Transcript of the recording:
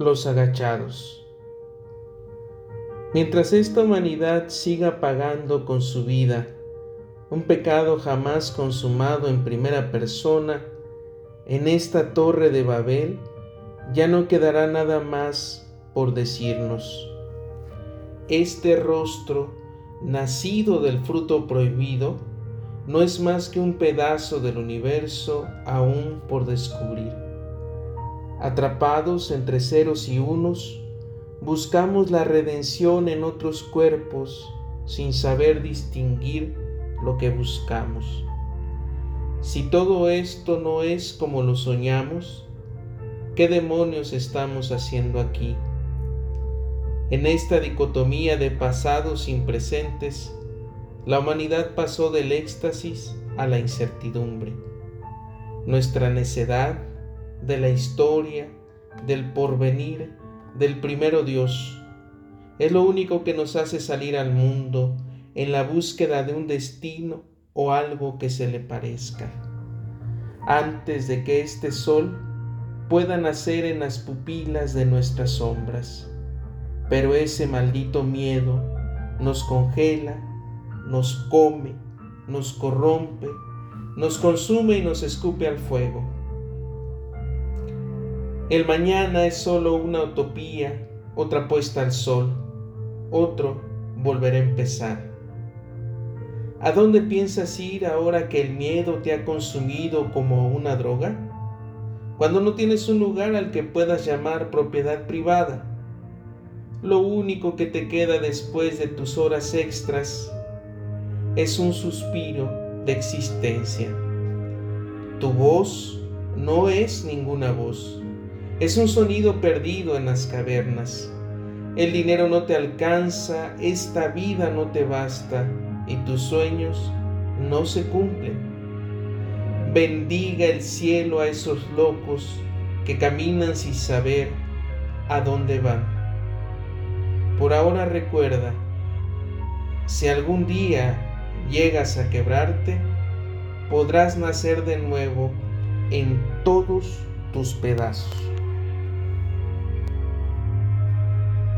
Los agachados. Mientras esta humanidad siga pagando con su vida un pecado jamás consumado en primera persona, en esta torre de Babel ya no quedará nada más por decirnos. Este rostro, nacido del fruto prohibido, no es más que un pedazo del universo aún por descubrir. Atrapados entre ceros y unos, buscamos la redención en otros cuerpos sin saber distinguir lo que buscamos. Si todo esto no es como lo soñamos, ¿qué demonios estamos haciendo aquí? En esta dicotomía de pasados sin presentes, la humanidad pasó del éxtasis a la incertidumbre. Nuestra necedad de la historia, del porvenir, del primero Dios, es lo único que nos hace salir al mundo en la búsqueda de un destino o algo que se le parezca. Antes de que este sol pueda nacer en las pupilas de nuestras sombras. Pero ese maldito miedo nos congela nos come, nos corrompe, nos consume y nos escupe al fuego. El mañana es solo una utopía, otra puesta al sol, otro volver a empezar. ¿A dónde piensas ir ahora que el miedo te ha consumido como una droga? Cuando no tienes un lugar al que puedas llamar propiedad privada. Lo único que te queda después de tus horas extras es un suspiro de existencia. Tu voz no es ninguna voz, es un sonido perdido en las cavernas. El dinero no te alcanza, esta vida no te basta y tus sueños no se cumplen. Bendiga el cielo a esos locos que caminan sin saber a dónde van. Por ahora recuerda, si algún día llegas a quebrarte, podrás nacer de nuevo en todos tus pedazos.